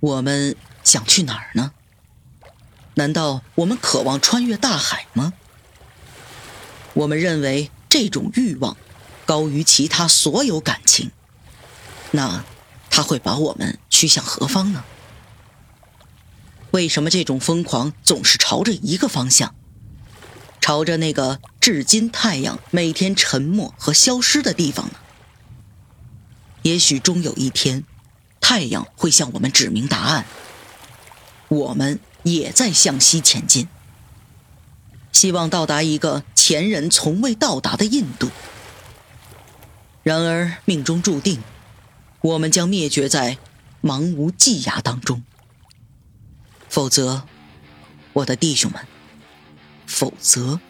我们想去哪儿呢？难道我们渴望穿越大海吗？我们认为这种欲望高于其他所有感情，那它会把我们驱向何方呢？为什么这种疯狂总是朝着一个方向，朝着那个至今太阳每天沉没和消失的地方呢？也许终有一天，太阳会向我们指明答案。我们也在向西前进，希望到达一个前人从未到达的印度。然而命中注定，我们将灭绝在茫无际涯当中。否则，我的弟兄们，否则，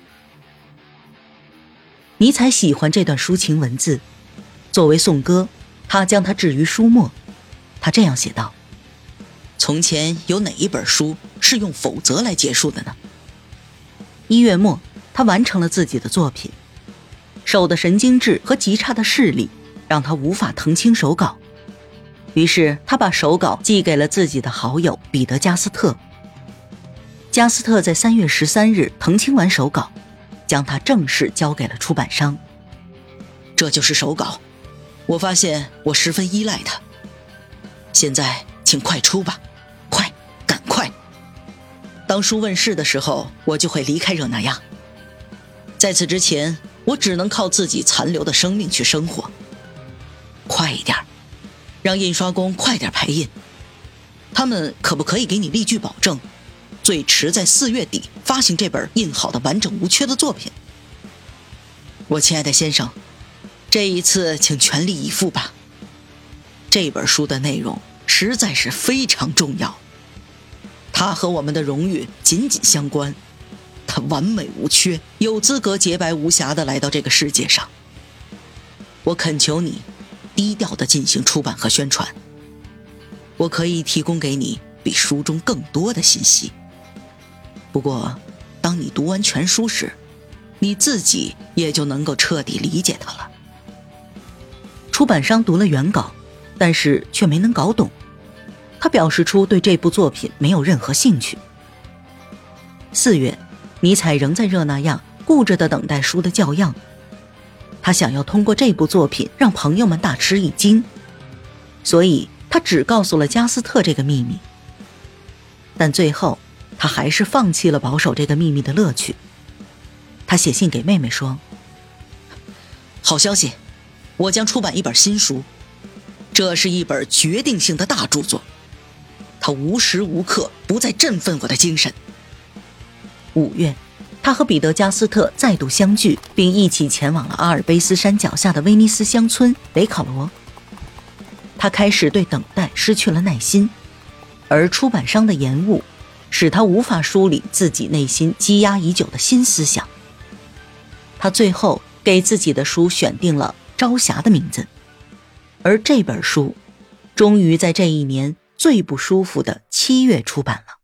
尼采喜欢这段抒情文字，作为颂歌。他将它置于书末，他这样写道：“从前有哪一本书是用否则来结束的呢？”一月末，他完成了自己的作品。手的神经质和极差的视力让他无法腾清手稿，于是他把手稿寄给了自己的好友彼得加斯特。加斯特在三月十三日腾清完手稿，将它正式交给了出版商。这就是手稿。我发现我十分依赖他。现在，请快出吧，快，赶快！当书问世的时候，我就会离开热那亚。在此之前，我只能靠自己残留的生命去生活。快一点，让印刷工快点排印。他们可不可以给你立据保证，最迟在四月底发行这本印好的完整无缺的作品？我亲爱的先生。这一次，请全力以赴吧。这本书的内容实在是非常重要，它和我们的荣誉紧紧相关。它完美无缺，有资格洁白无瑕的来到这个世界上。我恳求你，低调的进行出版和宣传。我可以提供给你比书中更多的信息。不过，当你读完全书时，你自己也就能够彻底理解它了。出版商读了原稿，但是却没能搞懂。他表示出对这部作品没有任何兴趣。四月，尼采仍在热那亚，固执的等待书的校样。他想要通过这部作品让朋友们大吃一惊，所以他只告诉了加斯特这个秘密。但最后，他还是放弃了保守这个秘密的乐趣。他写信给妹妹说：“ 好消息。”我将出版一本新书，这是一本决定性的大著作，它无时无刻不在振奋我的精神。五月，他和彼得加斯特再度相聚，并一起前往了阿尔卑斯山脚下的威尼斯乡村北考罗。他开始对等待失去了耐心，而出版商的延误，使他无法梳理自己内心积压已久的新思想。他最后给自己的书选定了。朝霞的名字，而这本书，终于在这一年最不舒服的七月出版了。